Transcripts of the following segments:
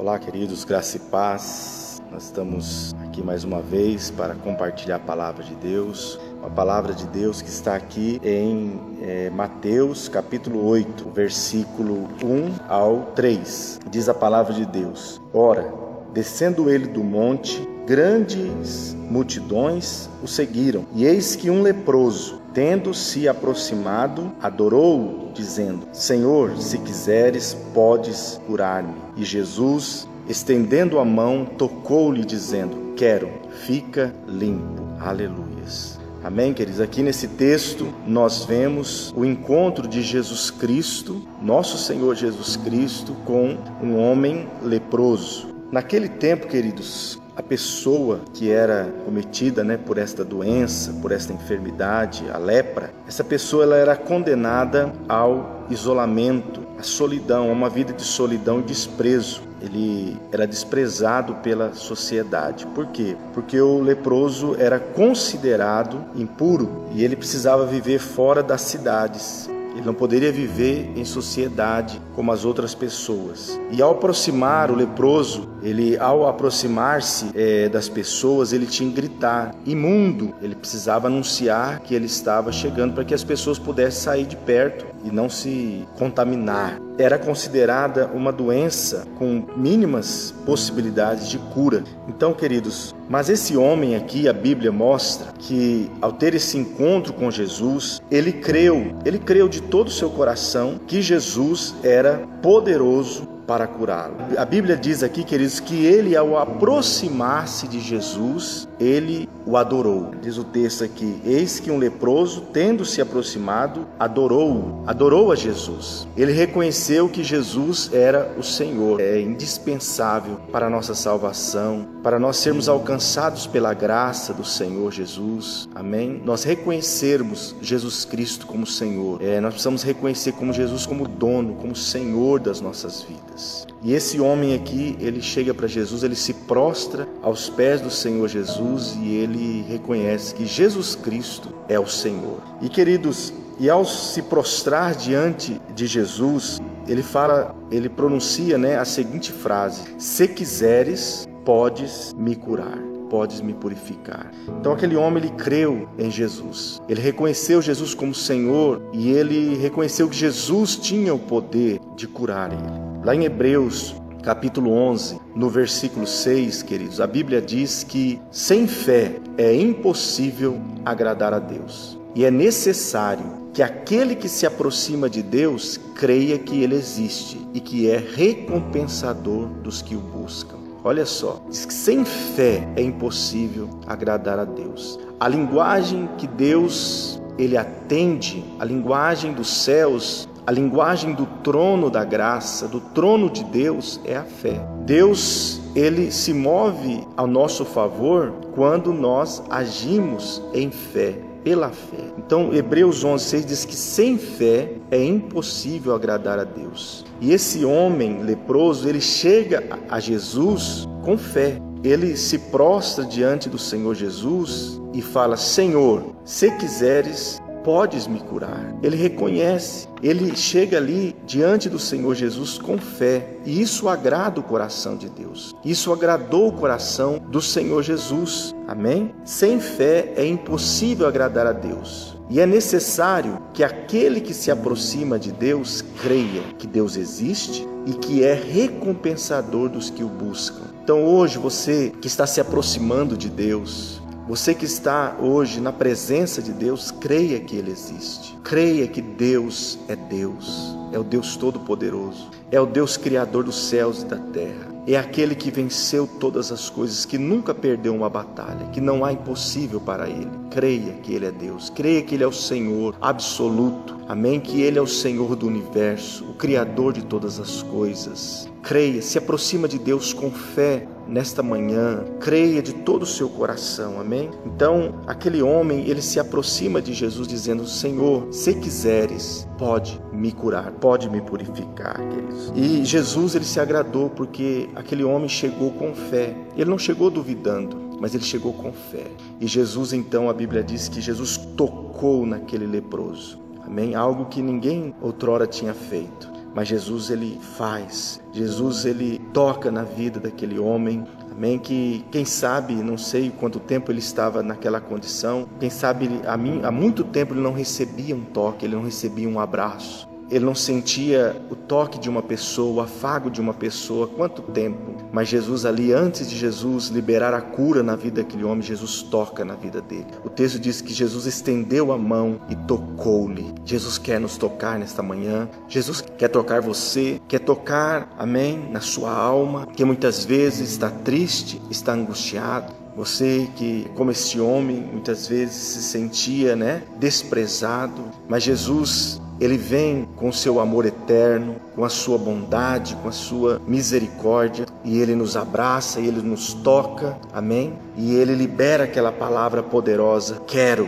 Olá, queridos, graça e paz. Nós estamos aqui mais uma vez para compartilhar a palavra de Deus. Uma palavra de Deus que está aqui em é, Mateus capítulo 8, versículo 1 ao 3. Diz a palavra de Deus: Ora, descendo ele do monte, grandes multidões o seguiram. E eis que um leproso, tendo se aproximado, adorou-o, dizendo: Senhor, se quiseres, podes curar-me. E Jesus, estendendo a mão, tocou-lhe, dizendo: Quero, fica limpo. Aleluias. Amém, queridos? Aqui nesse texto nós vemos o encontro de Jesus Cristo, nosso Senhor Jesus Cristo, com um homem leproso. Naquele tempo, queridos, a pessoa que era cometida né, por esta doença, por esta enfermidade, a lepra, essa pessoa ela era condenada ao isolamento, à solidão, a uma vida de solidão e desprezo. Ele era desprezado pela sociedade. Por quê? Porque o leproso era considerado impuro e ele precisava viver fora das cidades. Ele não poderia viver em sociedade como as outras pessoas. E ao aproximar o leproso, ele ao aproximar-se é, das pessoas, ele tinha que gritar imundo. Ele precisava anunciar que ele estava chegando para que as pessoas pudessem sair de perto e não se contaminar. Era considerada uma doença com mínimas possibilidades de cura. Então, queridos, mas esse homem aqui, a Bíblia mostra que ao ter esse encontro com Jesus, ele creu, ele creu de todo o seu coração que Jesus era poderoso para curá-lo. A Bíblia diz aqui, queridos, que ele, ao aproximar-se de Jesus, ele o adorou. Diz o texto aqui: Eis que um leproso, tendo se aproximado, adorou-o, adorou a Jesus. Ele reconheceu que Jesus era o Senhor. É indispensável para a nossa salvação, para nós sermos alcançados pela graça do Senhor Jesus. Amém? Nós reconhecermos Jesus Cristo como Senhor. É, nós precisamos reconhecer como Jesus como dono, como Senhor das nossas vidas. E esse homem aqui, ele chega para Jesus, ele se prostra aos pés do Senhor Jesus e ele reconhece que Jesus Cristo é o Senhor. E queridos, e ao se prostrar diante de Jesus, ele fala, ele pronuncia, né, a seguinte frase: "Se quiseres, podes me curar" podes me purificar. Então aquele homem ele creu em Jesus. Ele reconheceu Jesus como Senhor e ele reconheceu que Jesus tinha o poder de curar ele. Lá em Hebreus, capítulo 11, no versículo 6, queridos, a Bíblia diz que sem fé é impossível agradar a Deus. E é necessário que aquele que se aproxima de Deus creia que ele existe e que é recompensador dos que o buscam. Olha só, diz que sem fé é impossível agradar a Deus. A linguagem que Deus ele atende, a linguagem dos céus, a linguagem do trono da graça, do trono de Deus é a fé. Deus, ele se move ao nosso favor quando nós agimos em fé, pela fé. Então, Hebreus 11:6 diz que sem fé é impossível agradar a Deus. E esse homem leproso, ele chega a Jesus com fé. Ele se prostra diante do Senhor Jesus e fala: Senhor, se quiseres, podes me curar. Ele reconhece, ele chega ali diante do Senhor Jesus com fé, e isso agrada o coração de Deus. Isso agradou o coração do Senhor Jesus. Amém? Sem fé é impossível agradar a Deus. E é necessário que aquele que se aproxima de Deus creia que Deus existe e que é recompensador dos que o buscam. Então hoje você que está se aproximando de Deus, você que está hoje na presença de Deus, creia que Ele existe. Creia que Deus é Deus, é o Deus Todo-Poderoso, é o Deus Criador dos céus e da terra. É aquele que venceu todas as coisas, que nunca perdeu uma batalha, que não há impossível para Ele. Creia que Ele é Deus, creia que Ele é o Senhor absoluto, amém? Que Ele é o Senhor do universo, o Criador de todas as coisas. Creia, se aproxima de Deus com fé, nesta manhã, creia de todo o seu coração, amém? Então, aquele homem, ele se aproxima de Jesus dizendo: Senhor, se quiseres, pode me curar, pode me purificar, queridos. E Jesus, ele se agradou porque aquele homem chegou com fé, ele não chegou duvidando, mas ele chegou com fé. E Jesus, então, a Bíblia diz que Jesus tocou naquele leproso, amém? Algo que ninguém outrora tinha feito. Mas Jesus ele faz. Jesus ele toca na vida daquele homem. Amém. Que quem sabe, não sei quanto tempo ele estava naquela condição. Quem sabe há, há muito tempo ele não recebia um toque, ele não recebia um abraço ele não sentia o toque de uma pessoa, o afago de uma pessoa, quanto tempo. Mas Jesus ali, antes de Jesus liberar a cura na vida daquele homem, Jesus toca na vida dele. O texto diz que Jesus estendeu a mão e tocou-lhe. Jesus quer nos tocar nesta manhã. Jesus quer tocar você, quer tocar, amém, na sua alma, que muitas vezes está triste, está angustiado. Você que, como esse homem, muitas vezes se sentia, né, desprezado, mas Jesus ele vem com seu amor eterno, com a sua bondade, com a sua misericórdia, e ele nos abraça, e ele nos toca, amém? E ele libera aquela palavra poderosa: quero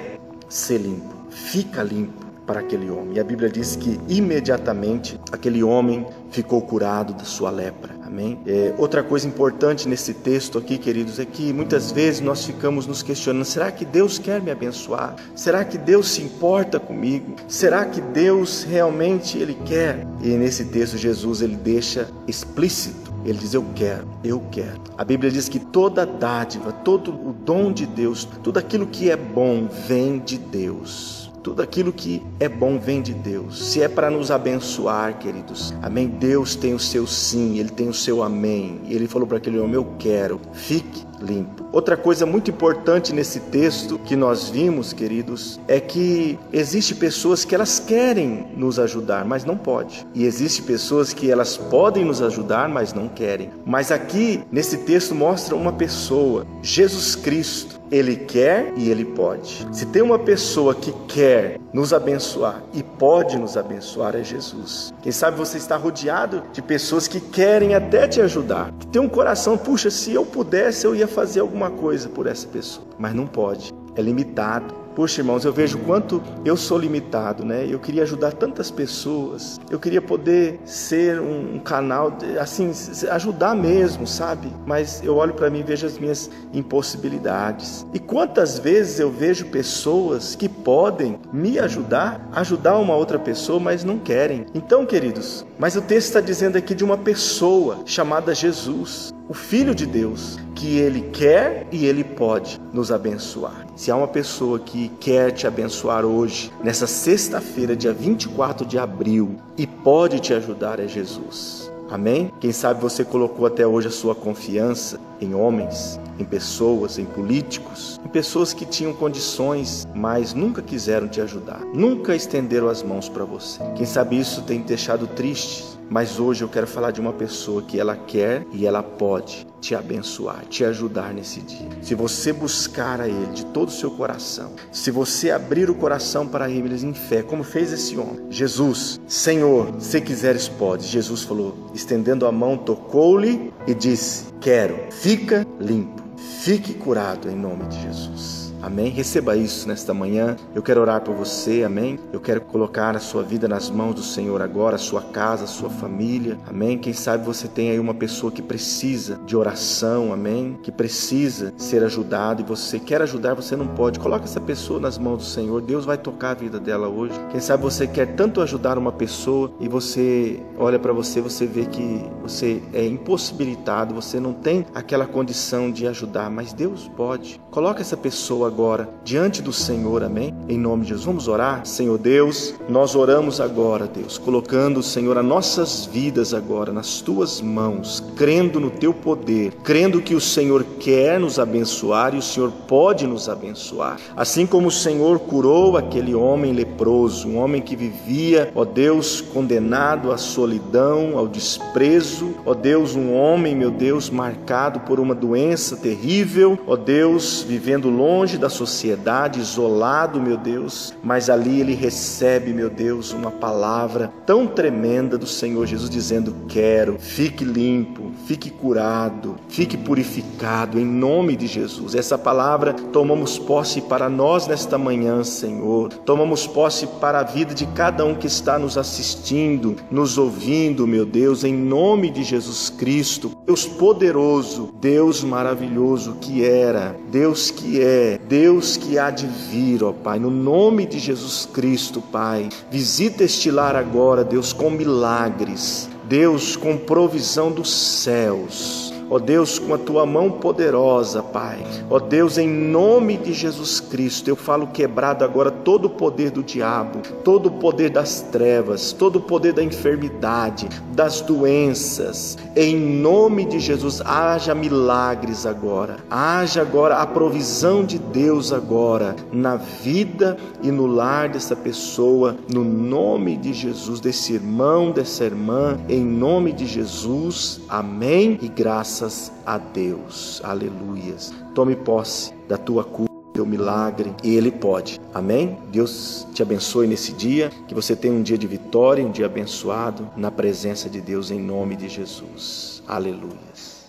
ser limpo, fica limpo para aquele homem. E a Bíblia diz que imediatamente aquele homem ficou curado da sua lepra. Amém? É, outra coisa importante nesse texto aqui, queridos, é que muitas vezes nós ficamos nos questionando: será que Deus quer me abençoar? Será que Deus se importa comigo? Será que Deus realmente ele quer? E nesse texto Jesus ele deixa explícito ele diz: Eu quero, eu quero. A Bíblia diz que toda dádiva, todo o dom de Deus, tudo aquilo que é bom vem de Deus. Tudo aquilo que é bom vem de Deus. Se é para nos abençoar, queridos, amém? Deus tem o seu sim, ele tem o seu amém. E ele falou para aquele homem: Eu quero, fique limpo. Outra coisa muito importante nesse texto que nós vimos, queridos, é que existe pessoas que elas querem nos ajudar, mas não pode. E existe pessoas que elas podem nos ajudar, mas não querem. Mas aqui nesse texto mostra uma pessoa, Jesus Cristo, ele quer e ele pode. Se tem uma pessoa que quer nos abençoar e pode nos abençoar, é Jesus. Quem sabe você está rodeado de pessoas que querem até te ajudar, que tem um coração, puxa, se eu pudesse, eu ia fazer alguma coisa por essa pessoa, mas não pode, é limitado. Puxa, irmãos, eu vejo quanto eu sou limitado, né? Eu queria ajudar tantas pessoas, eu queria poder ser um canal, assim, ajudar mesmo, sabe? Mas eu olho para mim e vejo as minhas impossibilidades. E quantas vezes eu vejo pessoas que podem me ajudar, ajudar uma outra pessoa, mas não querem. Então, queridos, mas o texto está dizendo aqui de uma pessoa chamada Jesus, o Filho de Deus, que ele quer e ele pode nos abençoar. Se há uma pessoa que quer te abençoar hoje, nessa sexta-feira, dia 24 de abril, e pode te ajudar, é Jesus. Amém? Quem sabe você colocou até hoje a sua confiança em homens, em pessoas, em políticos, em pessoas que tinham condições, mas nunca quiseram te ajudar, nunca estenderam as mãos para você. Quem sabe isso tem te deixado triste, mas hoje eu quero falar de uma pessoa que ela quer e ela pode te abençoar, te ajudar nesse dia. Se você buscar a Ele de todo o seu coração, se você abrir o coração para Ele em fé, como fez esse homem, Jesus, Senhor, se quiseres pode. Jesus falou, estendendo a mão, tocou-lhe e disse: Quero, fica limpo, fique curado em nome de Jesus. Amém? Receba isso nesta manhã. Eu quero orar por você, amém? Eu quero colocar a sua vida nas mãos do Senhor agora, a sua casa, a sua família, amém? Quem sabe você tem aí uma pessoa que precisa de oração, amém? Que precisa ser ajudado e você quer ajudar, você não pode. Coloque essa pessoa nas mãos do Senhor, Deus vai tocar a vida dela hoje. Quem sabe você quer tanto ajudar uma pessoa e você olha para você, você vê que você é impossibilitado, você não tem aquela condição de ajudar, mas Deus pode. Coloque essa pessoa agora diante do Senhor, amém? Em nome de Jesus, vamos orar? Senhor Deus, nós oramos agora, Deus, colocando, Senhor, as nossas vidas agora nas tuas mãos, crendo no teu poder, crendo que o Senhor quer nos abençoar e o Senhor pode nos abençoar. Assim como o Senhor curou aquele homem leproso, um homem que vivia, ó Deus, condenado à solidão, ao desprezo, ó Deus, um homem, meu Deus, marcado por uma doença terrível, ó Deus, vivendo longe da sociedade, isolado, meu Deus, mas ali ele recebe, meu Deus, uma palavra tão tremenda do Senhor Jesus dizendo: Quero, fique limpo, fique curado, fique purificado em nome de Jesus. Essa palavra tomamos posse para nós nesta manhã, Senhor. Tomamos posse para a vida de cada um que está nos assistindo, nos ouvindo, meu Deus, em nome de Jesus Cristo. Deus poderoso, Deus maravilhoso que era, Deus que é, Deus que há de vir, ó Pai, no nome de Jesus Cristo, Pai. Visita este lar agora, Deus, com milagres. Deus, com provisão dos céus Ó Deus, com a tua mão poderosa, Pai. Ó Deus, em nome de Jesus Cristo, eu falo quebrado agora todo o poder do diabo, todo o poder das trevas, todo o poder da enfermidade, das doenças. Em nome de Jesus, haja milagres agora. Haja agora a provisão de Deus agora na vida e no lar dessa pessoa, no nome de Jesus, desse irmão, dessa irmã, em nome de Jesus. Amém e graças graças a Deus. Aleluias. Tome posse da tua cura teu milagre e Ele pode. Amém? Deus te abençoe nesse dia, que você tenha um dia de vitória, um dia abençoado na presença de Deus em nome de Jesus. Aleluias.